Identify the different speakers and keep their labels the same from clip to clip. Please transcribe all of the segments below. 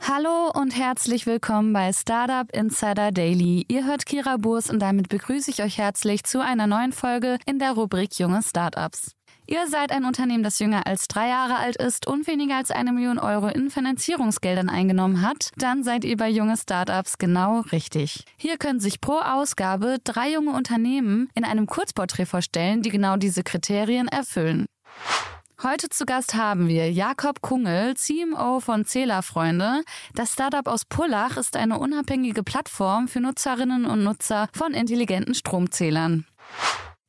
Speaker 1: Hallo und herzlich willkommen bei Startup Insider Daily. Ihr hört Kira Burs und damit begrüße ich euch herzlich zu einer neuen Folge in der Rubrik Junge Startups. Ihr seid ein Unternehmen, das jünger als drei Jahre alt ist und weniger als eine Million Euro in Finanzierungsgeldern eingenommen hat, dann seid ihr bei junge Startups genau richtig. Hier können sich pro Ausgabe drei junge Unternehmen in einem Kurzporträt vorstellen, die genau diese Kriterien erfüllen. Heute zu Gast haben wir Jakob Kungel, CMO von Zählerfreunde. Das Startup aus Pullach ist eine unabhängige Plattform für Nutzerinnen und Nutzer von intelligenten Stromzählern.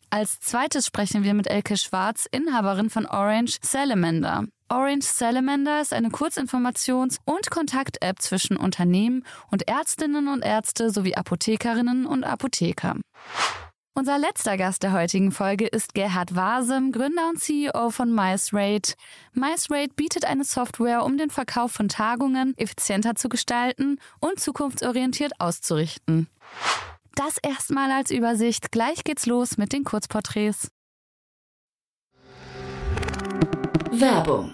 Speaker 1: Als zweites sprechen wir mit Elke Schwarz, Inhaberin von Orange Salamander. Orange Salamander ist eine Kurzinformations- und Kontakt-App zwischen Unternehmen und Ärztinnen und Ärzte sowie Apothekerinnen und Apotheker. Unser letzter Gast der heutigen Folge ist Gerhard Wasem, Gründer und CEO von MiceRate. MiceRate bietet eine Software, um den Verkauf von Tagungen effizienter zu gestalten und zukunftsorientiert auszurichten. Das erstmal als Übersicht. Gleich geht's los mit den Kurzporträts.
Speaker 2: Werbung.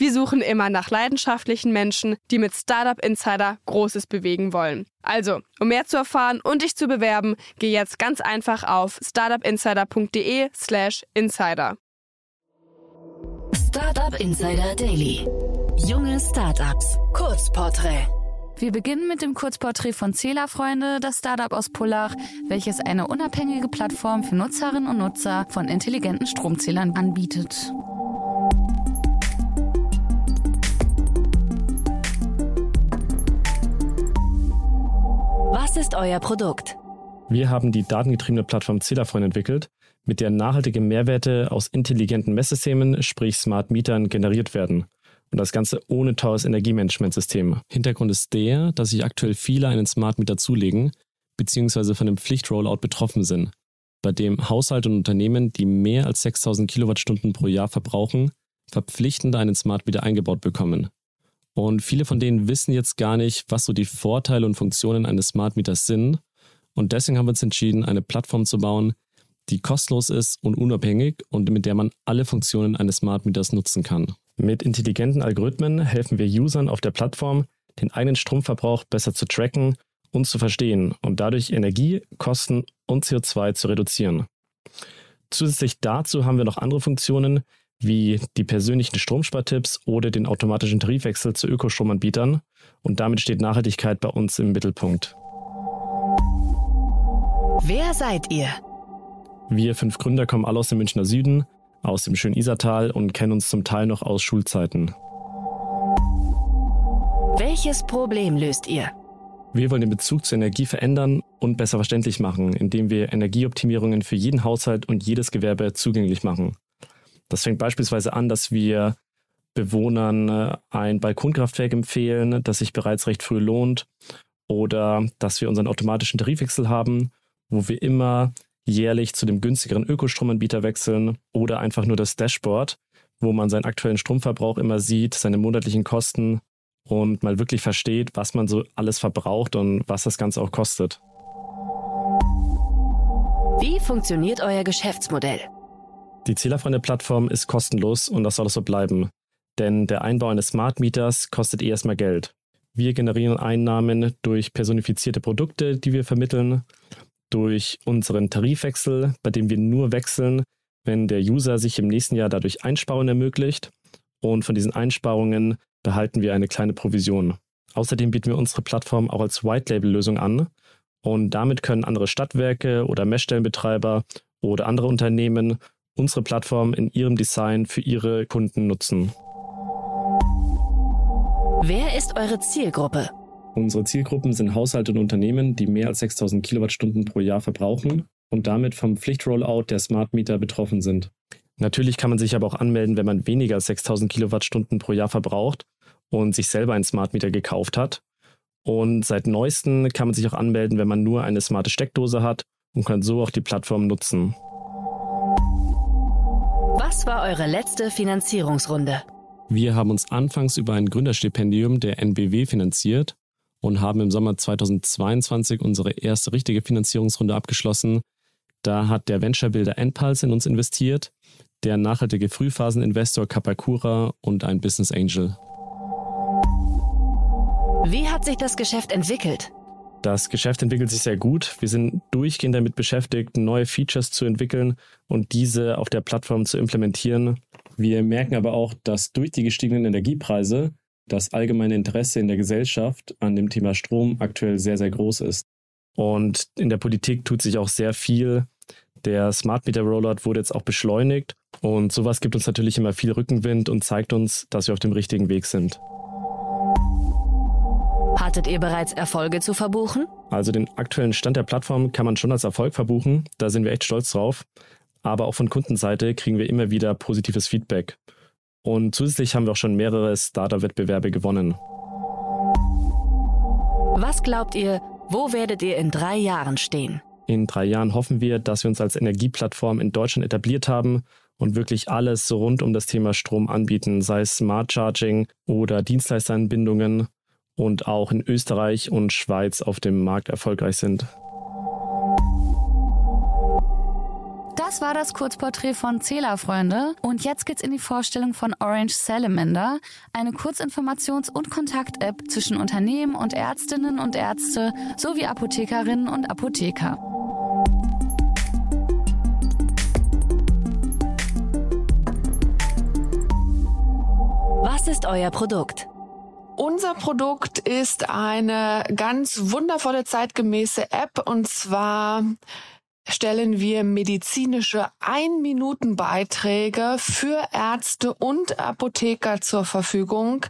Speaker 3: Wir suchen immer nach leidenschaftlichen Menschen, die mit Startup Insider Großes bewegen wollen. Also, um mehr zu erfahren und dich zu bewerben, geh jetzt ganz einfach auf startupinsider.de/slash insider.
Speaker 2: Startup Insider Daily. Junge Startups. Kurzporträt.
Speaker 1: Wir beginnen mit dem Kurzporträt von Zählerfreunde, das Startup aus Pullach, welches eine unabhängige Plattform für Nutzerinnen und Nutzer von intelligenten Stromzählern anbietet.
Speaker 2: Was ist euer Produkt?
Speaker 4: Wir haben die datengetriebene Plattform Zählerfreund entwickelt, mit der nachhaltige Mehrwerte aus intelligenten Messsystemen, sprich Smart Mietern, generiert werden. Und das Ganze ohne teures Energiemanagementsystem. Hintergrund ist der, dass sich aktuell viele einen Smart Meter zulegen, beziehungsweise von dem Pflichtrollout betroffen sind, bei dem Haushalte und Unternehmen, die mehr als 6000 Kilowattstunden pro Jahr verbrauchen, verpflichtend einen Smart Meter eingebaut bekommen. Und viele von denen wissen jetzt gar nicht, was so die Vorteile und Funktionen eines Smart Meters sind. Und deswegen haben wir uns entschieden, eine Plattform zu bauen, die kostenlos ist und unabhängig und mit der man alle Funktionen eines Smart Meters nutzen kann. Mit intelligenten Algorithmen helfen wir Usern auf der Plattform, den eigenen Stromverbrauch besser zu tracken und zu verstehen und dadurch Energie, Kosten und CO2 zu reduzieren. Zusätzlich dazu haben wir noch andere Funktionen, wie die persönlichen Stromspartipps oder den automatischen Tarifwechsel zu Ökostromanbietern. Und damit steht Nachhaltigkeit bei uns im Mittelpunkt.
Speaker 2: Wer seid ihr?
Speaker 4: Wir fünf Gründer kommen alle aus dem Münchner Süden, aus dem schönen Isartal und kennen uns zum Teil noch aus Schulzeiten.
Speaker 2: Welches Problem löst ihr?
Speaker 4: Wir wollen den Bezug zur Energie verändern und besser verständlich machen, indem wir Energieoptimierungen für jeden Haushalt und jedes Gewerbe zugänglich machen. Das fängt beispielsweise an, dass wir Bewohnern äh, ein Balkonkraftwerk empfehlen, das sich bereits recht früh lohnt. Oder dass wir unseren automatischen Tarifwechsel haben, wo wir immer jährlich zu dem günstigeren Ökostromanbieter wechseln. Oder einfach nur das Dashboard, wo man seinen aktuellen Stromverbrauch immer sieht, seine monatlichen Kosten und mal wirklich versteht, was man so alles verbraucht und was das Ganze auch kostet.
Speaker 2: Wie funktioniert euer Geschäftsmodell?
Speaker 4: Die Zählerfreunde-Plattform ist kostenlos und das soll es so bleiben. Denn der Einbau eines Smart Meters kostet eh erstmal Geld. Wir generieren Einnahmen durch personifizierte Produkte, die wir vermitteln, durch unseren Tarifwechsel, bei dem wir nur wechseln, wenn der User sich im nächsten Jahr dadurch Einsparungen ermöglicht. Und von diesen Einsparungen behalten wir eine kleine Provision. Außerdem bieten wir unsere Plattform auch als White-Label-Lösung an. Und damit können andere Stadtwerke oder Messstellenbetreiber oder andere Unternehmen unsere Plattform in ihrem Design für ihre Kunden nutzen.
Speaker 2: Wer ist eure Zielgruppe?
Speaker 4: Unsere Zielgruppen sind Haushalte und Unternehmen, die mehr als 6000 Kilowattstunden pro Jahr verbrauchen und damit vom Pflichtrollout der Smart Meter betroffen sind. Natürlich kann man sich aber auch anmelden, wenn man weniger als 6000 Kilowattstunden pro Jahr verbraucht und sich selber einen Smart Meter gekauft hat. Und seit neuestem kann man sich auch anmelden, wenn man nur eine smarte Steckdose hat und kann so auch die Plattform nutzen.
Speaker 2: Was war eure letzte Finanzierungsrunde?
Speaker 4: Wir haben uns anfangs über ein Gründerstipendium der NBW finanziert und haben im Sommer 2022 unsere erste richtige Finanzierungsrunde abgeschlossen. Da hat der Venture-Builder Endpulse in uns investiert, der nachhaltige Frühphaseninvestor Kapakura und ein Business Angel.
Speaker 2: Wie hat sich das Geschäft entwickelt?
Speaker 4: Das Geschäft entwickelt sich sehr gut. Wir sind durchgehend damit beschäftigt, neue Features zu entwickeln und diese auf der Plattform zu implementieren. Wir merken aber auch, dass durch die gestiegenen Energiepreise das allgemeine Interesse in der Gesellschaft an dem Thema Strom aktuell sehr, sehr groß ist. Und in der Politik tut sich auch sehr viel. Der Smart Meter Rollout wurde jetzt auch beschleunigt und sowas gibt uns natürlich immer viel Rückenwind und zeigt uns, dass wir auf dem richtigen Weg sind.
Speaker 2: Hattet ihr bereits Erfolge zu verbuchen?
Speaker 4: Also den aktuellen Stand der Plattform kann man schon als Erfolg verbuchen. Da sind wir echt stolz drauf aber auch von Kundenseite kriegen wir immer wieder positives Feedback. Und zusätzlich haben wir auch schon mehrere Startup-Wettbewerbe gewonnen.
Speaker 2: Was glaubt ihr, wo werdet ihr in drei Jahren stehen?
Speaker 4: In drei Jahren hoffen wir, dass wir uns als Energieplattform in Deutschland etabliert haben und wirklich alles rund um das Thema Strom anbieten, sei es Smart Charging oder Dienstleisteranbindungen und auch in Österreich und Schweiz auf dem Markt erfolgreich sind.
Speaker 1: Das war das Kurzporträt von Zählerfreunde und jetzt geht's in die Vorstellung von Orange Salamander, eine Kurzinformations- und Kontakt-App zwischen Unternehmen und Ärztinnen und Ärzte sowie Apothekerinnen und Apotheker.
Speaker 2: Was ist euer Produkt?
Speaker 5: Unser Produkt ist eine ganz wundervolle zeitgemäße App und zwar stellen wir medizinische Ein-Minuten-Beiträge für Ärzte und Apotheker zur Verfügung,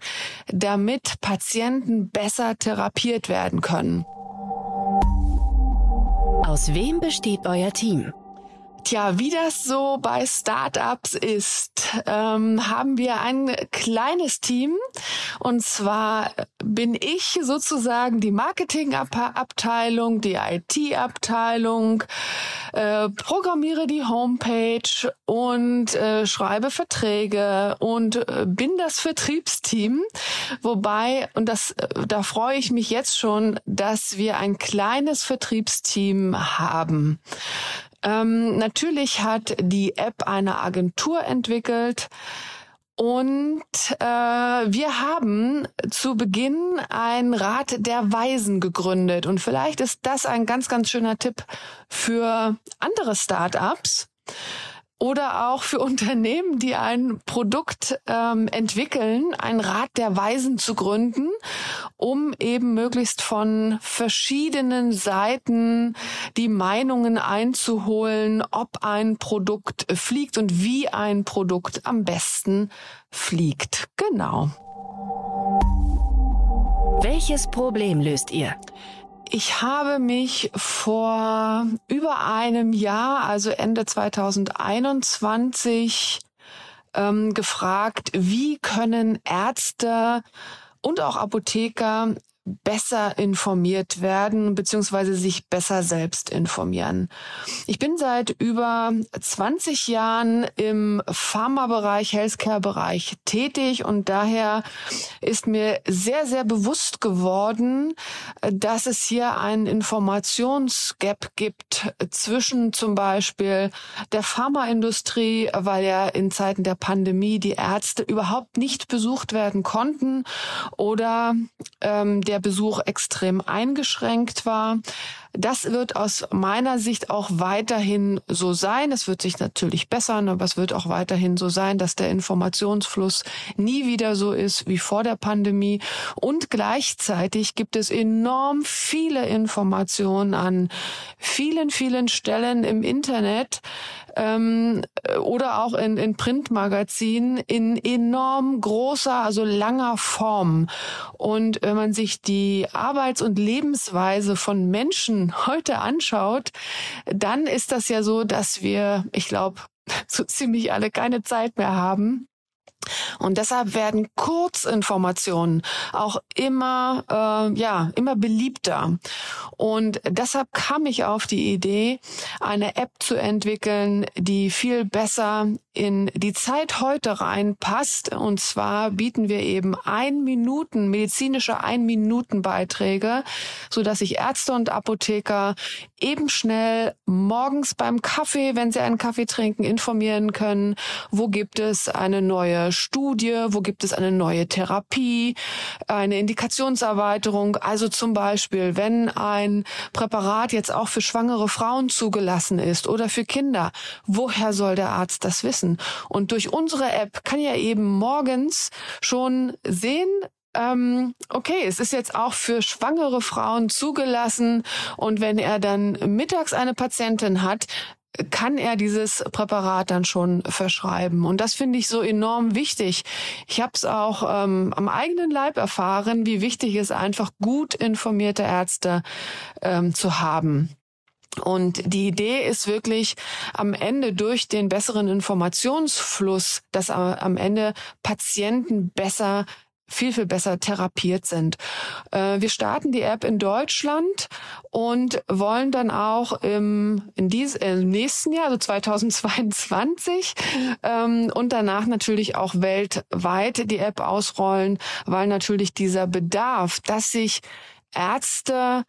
Speaker 5: damit Patienten besser therapiert werden können.
Speaker 2: Aus wem besteht euer Team?
Speaker 5: Tja, wie das so bei Startups ist, ähm, haben wir ein kleines Team. Und zwar bin ich sozusagen die Marketingabteilung, die IT-Abteilung, äh, programmiere die Homepage und äh, schreibe Verträge und äh, bin das Vertriebsteam. Wobei, und das, äh, da freue ich mich jetzt schon, dass wir ein kleines Vertriebsteam haben. Ähm, natürlich hat die App eine Agentur entwickelt. Und äh, wir haben zu Beginn ein Rat der Weisen gegründet. Und vielleicht ist das ein ganz, ganz schöner Tipp für andere Startups oder auch für Unternehmen, die ein Produkt ähm, entwickeln, ein Rat der Weisen zu gründen, um eben möglichst von verschiedenen Seiten die Meinungen einzuholen, ob ein Produkt fliegt und wie ein Produkt am besten fliegt. Genau.
Speaker 2: Welches Problem löst ihr?
Speaker 5: Ich habe mich vor über einem Jahr, also Ende 2021, ähm, gefragt, wie können Ärzte und auch Apotheker besser informiert werden beziehungsweise sich besser selbst informieren. Ich bin seit über 20 Jahren im Pharmabereich, Healthcare-Bereich tätig und daher ist mir sehr, sehr bewusst geworden, dass es hier einen Informationsgap gibt zwischen zum Beispiel der Pharmaindustrie, weil ja in Zeiten der Pandemie die Ärzte überhaupt nicht besucht werden konnten oder ähm, der Besuch extrem eingeschränkt war Das wird aus meiner Sicht auch weiterhin so sein. Es wird sich natürlich bessern, aber es wird auch weiterhin so sein, dass der Informationsfluss nie wieder so ist wie vor der Pandemie. Und gleichzeitig gibt es enorm viele Informationen an vielen, vielen Stellen im Internet, ähm, oder auch in, in Printmagazinen in enorm großer, also langer Form. Und wenn man sich die Arbeits- und Lebensweise von Menschen heute anschaut, dann ist das ja so, dass wir, ich glaube, so ziemlich alle keine Zeit mehr haben, und deshalb werden Kurzinformationen auch immer, äh, ja, immer beliebter. Und deshalb kam ich auf die Idee, eine App zu entwickeln, die viel besser in die Zeit heute reinpasst. Und zwar bieten wir eben ein Minuten, medizinische ein Minuten Beiträge, so dass sich Ärzte und Apotheker eben schnell morgens beim Kaffee, wenn sie einen Kaffee trinken, informieren können, wo gibt es eine neue Studie, wo gibt es eine neue Therapie, eine Indikationserweiterung. Also zum Beispiel, wenn ein Präparat jetzt auch für schwangere Frauen zugelassen ist oder für Kinder, woher soll der Arzt das wissen? Und durch unsere App kann er eben morgens schon sehen, ähm, okay, es ist jetzt auch für schwangere Frauen zugelassen und wenn er dann mittags eine Patientin hat, kann er dieses Präparat dann schon verschreiben. Und das finde ich so enorm wichtig. Ich habe es auch ähm, am eigenen Leib erfahren, wie wichtig es einfach gut informierte Ärzte ähm, zu haben. Und die Idee ist wirklich am Ende durch den besseren Informationsfluss, dass am Ende Patienten besser viel, viel besser therapiert sind. Äh, wir starten die App in Deutschland und wollen dann auch im, in dies, im nächsten Jahr, also 2022, ähm, und danach natürlich auch weltweit die App ausrollen, weil natürlich dieser Bedarf, dass sich Ärzte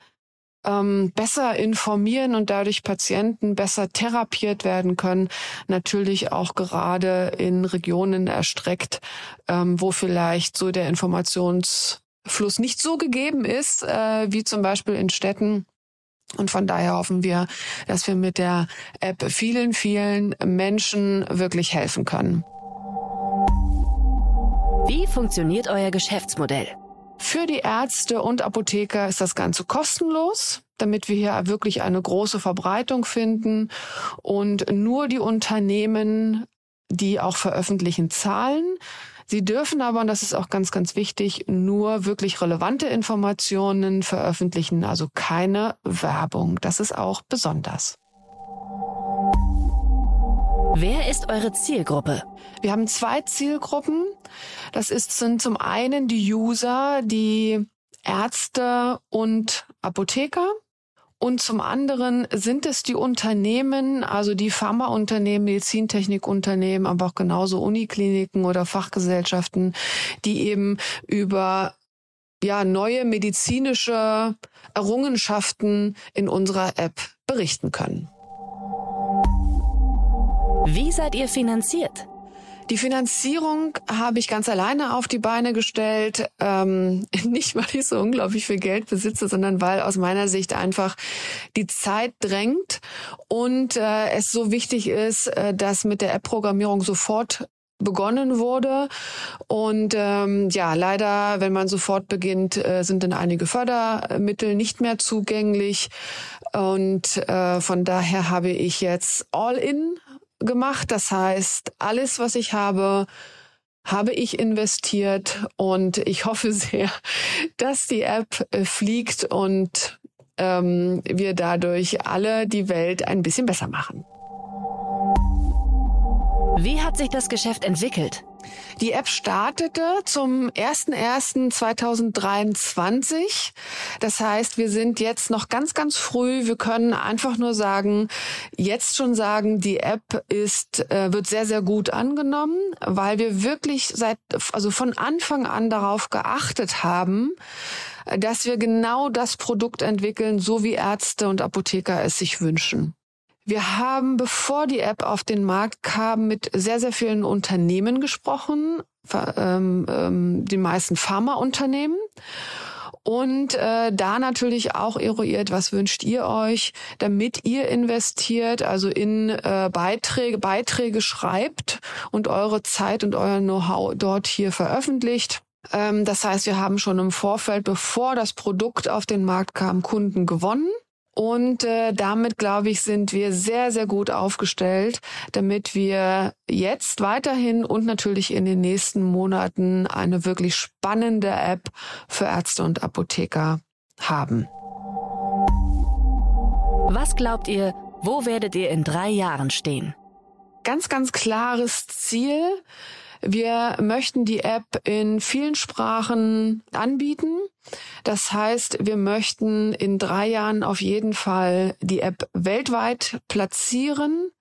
Speaker 5: ähm, besser informieren und dadurch Patienten besser therapiert werden können, natürlich auch gerade in Regionen erstreckt, ähm, wo vielleicht so der Informationsfluss nicht so gegeben ist, äh, wie zum Beispiel in Städten. Und von daher hoffen wir, dass wir mit der App vielen, vielen Menschen wirklich helfen können.
Speaker 2: Wie funktioniert euer Geschäftsmodell?
Speaker 5: Für die Ärzte und Apotheker ist das Ganze kostenlos, damit wir hier wirklich eine große Verbreitung finden und nur die Unternehmen, die auch veröffentlichen, zahlen. Sie dürfen aber, und das ist auch ganz, ganz wichtig, nur wirklich relevante Informationen veröffentlichen, also keine Werbung. Das ist auch besonders.
Speaker 2: Wer ist eure Zielgruppe?
Speaker 5: Wir haben zwei Zielgruppen. Das ist, sind zum einen die User, die Ärzte und Apotheker. Und zum anderen sind es die Unternehmen, also die Pharmaunternehmen, Medizintechnikunternehmen, aber auch genauso Unikliniken oder Fachgesellschaften, die eben über ja, neue medizinische Errungenschaften in unserer App berichten können.
Speaker 2: Wie seid ihr finanziert?
Speaker 5: Die Finanzierung habe ich ganz alleine auf die Beine gestellt. Ähm, nicht, weil ich so unglaublich viel Geld besitze, sondern weil aus meiner Sicht einfach die Zeit drängt und äh, es so wichtig ist, äh, dass mit der App-Programmierung sofort begonnen wurde. Und ähm, ja, leider, wenn man sofort beginnt, äh, sind dann einige Fördermittel nicht mehr zugänglich. Und äh, von daher habe ich jetzt All-in gemacht. Das heißt, alles, was ich habe, habe ich investiert und ich hoffe sehr, dass die App äh, fliegt und ähm, wir dadurch alle die Welt ein bisschen besser machen.
Speaker 2: Wie hat sich das Geschäft entwickelt?
Speaker 5: Die App startete zum 01.01.2023. Das heißt, wir sind jetzt noch ganz, ganz früh. Wir können einfach nur sagen, jetzt schon sagen, die App ist, äh, wird sehr, sehr gut angenommen, weil wir wirklich seit, also von Anfang an darauf geachtet haben, dass wir genau das Produkt entwickeln, so wie Ärzte und Apotheker es sich wünschen. Wir haben, bevor die App auf den Markt kam, mit sehr, sehr vielen Unternehmen gesprochen, ähm, ähm, die meisten Pharmaunternehmen. und äh, da natürlich auch eruiert, was wünscht ihr euch, damit ihr investiert, also in äh, Beiträge, Beiträge schreibt und eure Zeit und euer Know-how dort hier veröffentlicht. Ähm, das heißt, wir haben schon im Vorfeld, bevor das Produkt auf den Markt kam, Kunden gewonnen. Und äh, damit, glaube ich, sind wir sehr, sehr gut aufgestellt, damit wir jetzt weiterhin und natürlich in den nächsten Monaten eine wirklich spannende App für Ärzte und Apotheker haben.
Speaker 2: Was glaubt ihr, wo werdet ihr in drei Jahren stehen?
Speaker 5: Ganz, ganz klares Ziel. Wir möchten die App in vielen Sprachen anbieten. Das heißt, wir möchten in drei Jahren auf jeden Fall die App weltweit platzieren,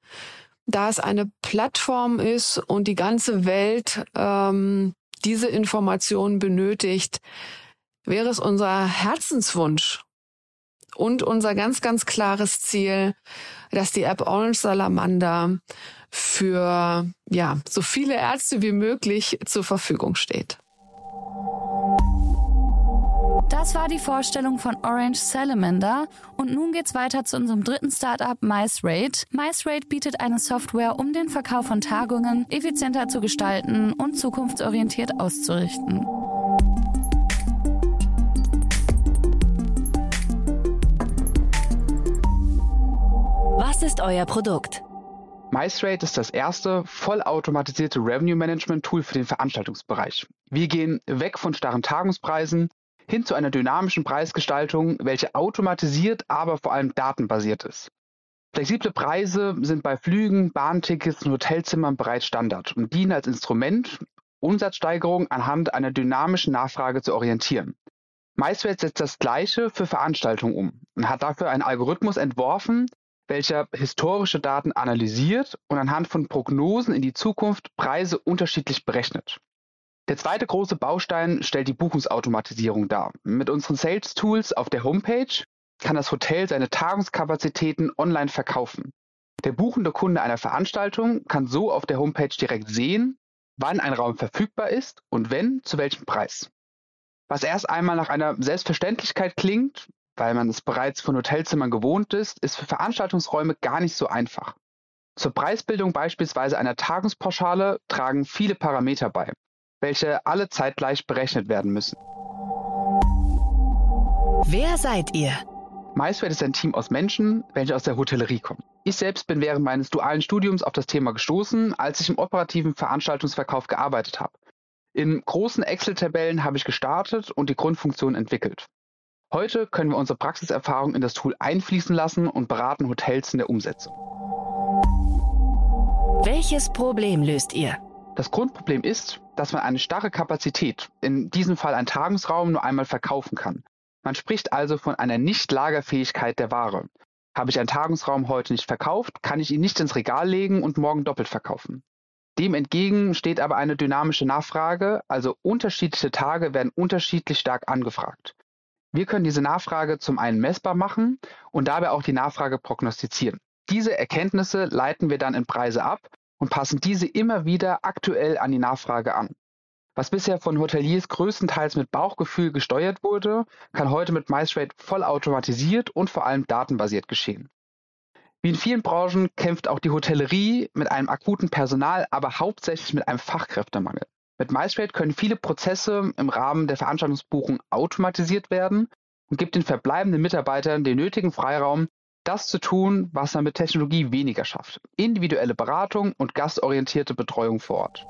Speaker 5: da es eine Plattform ist und die ganze Welt ähm, diese Informationen benötigt, wäre es unser Herzenswunsch und unser ganz, ganz klares Ziel, dass die App Orange Salamander für ja, so viele Ärzte wie möglich zur Verfügung steht.
Speaker 1: Das war die Vorstellung von Orange Salamander und nun geht's weiter zu unserem dritten Startup MiceRate. MiceRate bietet eine Software, um den Verkauf von Tagungen effizienter zu gestalten und zukunftsorientiert auszurichten.
Speaker 2: Was ist euer Produkt?
Speaker 6: MiceRate ist das erste vollautomatisierte Revenue Management Tool für den Veranstaltungsbereich. Wir gehen weg von starren Tagungspreisen hin zu einer dynamischen Preisgestaltung, welche automatisiert, aber vor allem datenbasiert ist. Flexible Preise sind bei Flügen, Bahntickets und Hotelzimmern bereits Standard und dienen als Instrument, Umsatzsteigerung anhand einer dynamischen Nachfrage zu orientieren. MySwet setzt das Gleiche für Veranstaltungen um und hat dafür einen Algorithmus entworfen, welcher historische Daten analysiert und anhand von Prognosen in die Zukunft Preise unterschiedlich berechnet. Der zweite große Baustein stellt die Buchungsautomatisierung dar. Mit unseren Sales Tools auf der Homepage kann das Hotel seine Tagungskapazitäten online verkaufen. Der buchende Kunde einer Veranstaltung kann so auf der Homepage direkt sehen, wann ein Raum verfügbar ist und wenn, zu welchem Preis. Was erst einmal nach einer Selbstverständlichkeit klingt, weil man es bereits von Hotelzimmern gewohnt ist, ist für Veranstaltungsräume gar nicht so einfach. Zur Preisbildung beispielsweise einer Tagungspauschale tragen viele Parameter bei, welche alle zeitgleich berechnet werden müssen.
Speaker 2: Wer seid ihr?
Speaker 6: MySwede ist ein Team aus Menschen, welche aus der Hotellerie kommen. Ich selbst bin während meines dualen Studiums auf das Thema gestoßen, als ich im operativen Veranstaltungsverkauf gearbeitet habe. In großen Excel-Tabellen habe ich gestartet und die Grundfunktion entwickelt. Heute können wir unsere Praxiserfahrung in das Tool einfließen lassen und beraten Hotels in der Umsetzung.
Speaker 2: Welches Problem löst ihr?
Speaker 6: Das Grundproblem ist, dass man eine starre Kapazität, in diesem Fall ein Tagungsraum, nur einmal verkaufen kann. Man spricht also von einer Nicht-Lagerfähigkeit der Ware. Habe ich einen Tagungsraum heute nicht verkauft, kann ich ihn nicht ins Regal legen und morgen doppelt verkaufen. Dem entgegen steht aber eine dynamische Nachfrage, also unterschiedliche Tage werden unterschiedlich stark angefragt. Wir können diese Nachfrage zum einen messbar machen und dabei auch die Nachfrage prognostizieren. Diese Erkenntnisse leiten wir dann in Preise ab und passen diese immer wieder aktuell an die Nachfrage an. Was bisher von Hoteliers größtenteils mit Bauchgefühl gesteuert wurde, kann heute mit MyStrade vollautomatisiert und vor allem datenbasiert geschehen. Wie in vielen Branchen kämpft auch die Hotellerie mit einem akuten Personal, aber hauptsächlich mit einem Fachkräftemangel. Mit MyStrade können viele Prozesse im Rahmen der Veranstaltungsbuchung automatisiert werden und gibt den verbleibenden Mitarbeitern den nötigen Freiraum, das zu tun, was man mit Technologie weniger schafft. Individuelle Beratung und gastorientierte Betreuung vor Ort.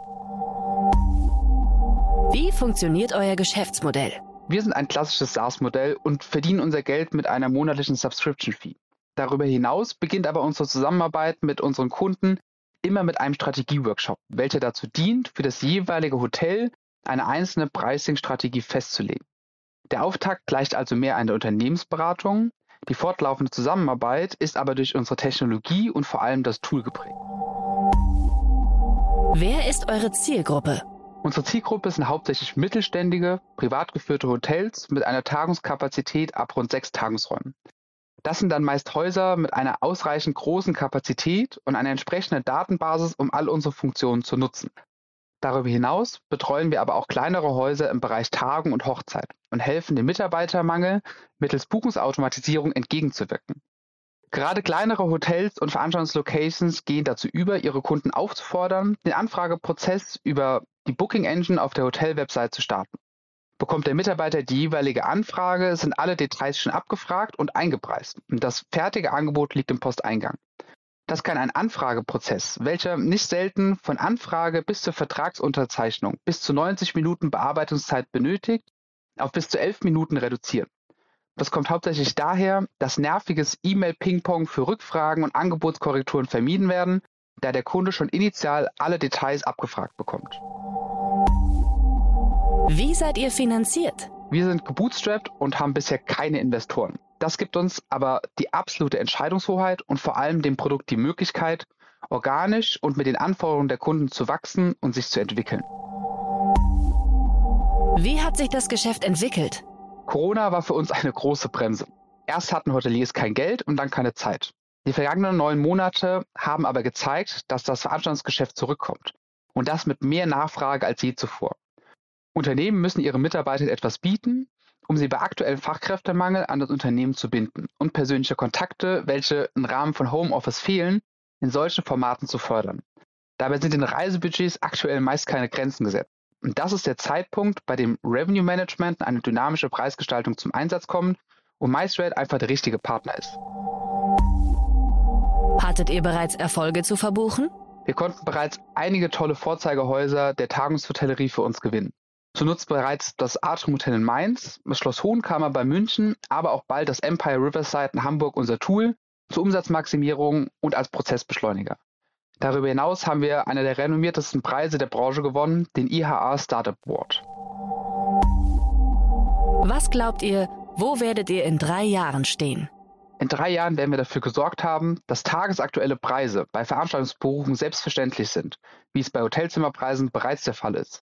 Speaker 2: Wie funktioniert euer Geschäftsmodell?
Speaker 6: Wir sind ein klassisches SaaS-Modell und verdienen unser Geld mit einer monatlichen Subscription-Fee. Darüber hinaus beginnt aber unsere Zusammenarbeit mit unseren Kunden immer mit einem Strategieworkshop, welcher dazu dient, für das jeweilige Hotel eine einzelne Pricing-Strategie festzulegen. Der Auftakt gleicht also mehr einer Unternehmensberatung, die fortlaufende Zusammenarbeit ist aber durch unsere Technologie und vor allem das Tool geprägt.
Speaker 2: Wer ist eure Zielgruppe?
Speaker 6: Unsere Zielgruppe sind hauptsächlich mittelständige, privat geführte Hotels mit einer Tagungskapazität ab rund sechs Tagungsräumen. Das sind dann meist Häuser mit einer ausreichend großen Kapazität und einer entsprechenden Datenbasis, um all unsere Funktionen zu nutzen. Darüber hinaus betreuen wir aber auch kleinere Häuser im Bereich Tagung und Hochzeit und helfen dem Mitarbeitermangel mittels Buchungsautomatisierung entgegenzuwirken. Gerade kleinere Hotels und Veranstaltungslocations gehen dazu über, ihre Kunden aufzufordern, den Anfrageprozess über die Booking Engine auf der Hotel-Website zu starten. Bekommt der Mitarbeiter die jeweilige Anfrage, sind alle Details schon abgefragt und eingepreist. Und das fertige Angebot liegt im Posteingang. Das kann ein Anfrageprozess, welcher nicht selten von Anfrage bis zur Vertragsunterzeichnung bis zu 90 Minuten Bearbeitungszeit benötigt, auf bis zu 11 Minuten reduzieren. Das kommt hauptsächlich daher, dass nerviges E-Mail-Ping-Pong für Rückfragen und Angebotskorrekturen vermieden werden, da der Kunde schon initial alle Details abgefragt bekommt.
Speaker 2: Wie seid ihr finanziert?
Speaker 6: Wir sind gebootstrapped und haben bisher keine Investoren. Das gibt uns aber die absolute Entscheidungshoheit und vor allem dem Produkt die Möglichkeit, organisch und mit den Anforderungen der Kunden zu wachsen und sich zu entwickeln.
Speaker 2: Wie hat sich das Geschäft entwickelt?
Speaker 6: Corona war für uns eine große Bremse. Erst hatten Hoteliers kein Geld und dann keine Zeit. Die vergangenen neun Monate haben aber gezeigt, dass das Veranstaltungsgeschäft zurückkommt. Und das mit mehr Nachfrage als je zuvor. Unternehmen müssen ihren Mitarbeitern etwas bieten, um sie bei aktuellem Fachkräftemangel an das Unternehmen zu binden und persönliche Kontakte, welche im Rahmen von Homeoffice fehlen, in solchen Formaten zu fördern. Dabei sind in Reisebudgets aktuell meist keine Grenzen gesetzt. Und das ist der Zeitpunkt, bei dem Revenue Management eine dynamische Preisgestaltung zum Einsatz kommt und MyStrade einfach der richtige Partner ist.
Speaker 2: Hattet ihr bereits Erfolge zu verbuchen?
Speaker 6: Wir konnten bereits einige tolle Vorzeigehäuser der Tagungshotellerie für uns gewinnen. So nutzt bereits das Atrium Hotel in Mainz, das Schloss Hohenkammer bei München, aber auch bald das Empire Riverside in Hamburg unser Tool zur Umsatzmaximierung und als Prozessbeschleuniger. Darüber hinaus haben wir einer der renommiertesten Preise der Branche gewonnen, den IHA Startup Award.
Speaker 2: Was glaubt ihr, wo werdet ihr in drei Jahren stehen?
Speaker 6: In drei Jahren werden wir dafür gesorgt haben, dass tagesaktuelle Preise bei Veranstaltungsbuchungen selbstverständlich sind, wie es bei Hotelzimmerpreisen bereits der Fall ist.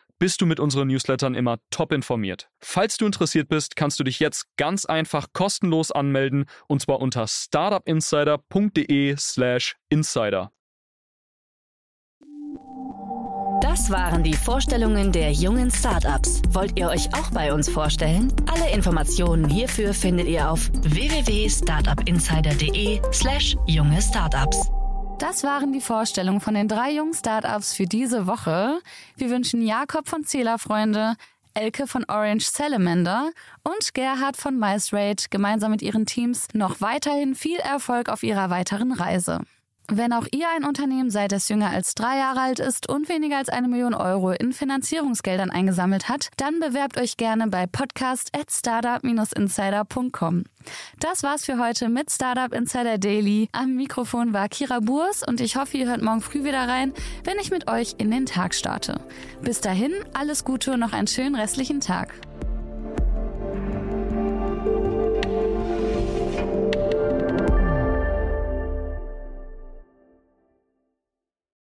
Speaker 7: bist du mit unseren Newslettern immer top informiert. Falls du interessiert bist, kannst du dich jetzt ganz einfach kostenlos anmelden und zwar unter startupinsider.de/slash insider.
Speaker 2: Das waren die Vorstellungen der jungen Startups. Wollt ihr euch auch bei uns vorstellen? Alle Informationen hierfür findet ihr auf www.startupinsider.de/slash junge Startups.
Speaker 1: Das waren die Vorstellungen von den drei jungen Startups für diese Woche. Wir wünschen Jakob von Zählerfreunde, Elke von Orange Salamander und Gerhard von MiceRate gemeinsam mit ihren Teams noch weiterhin viel Erfolg auf ihrer weiteren Reise. Wenn auch ihr ein Unternehmen seid, das jünger als drei Jahre alt ist und weniger als eine Million Euro in Finanzierungsgeldern eingesammelt hat, dann bewerbt euch gerne bei podcast at startup-insider.com. Das war's für heute mit Startup Insider Daily. Am Mikrofon war Kira Burs und ich hoffe, ihr hört morgen früh wieder rein, wenn ich mit euch in den Tag starte. Bis dahin, alles Gute und noch einen schönen restlichen Tag.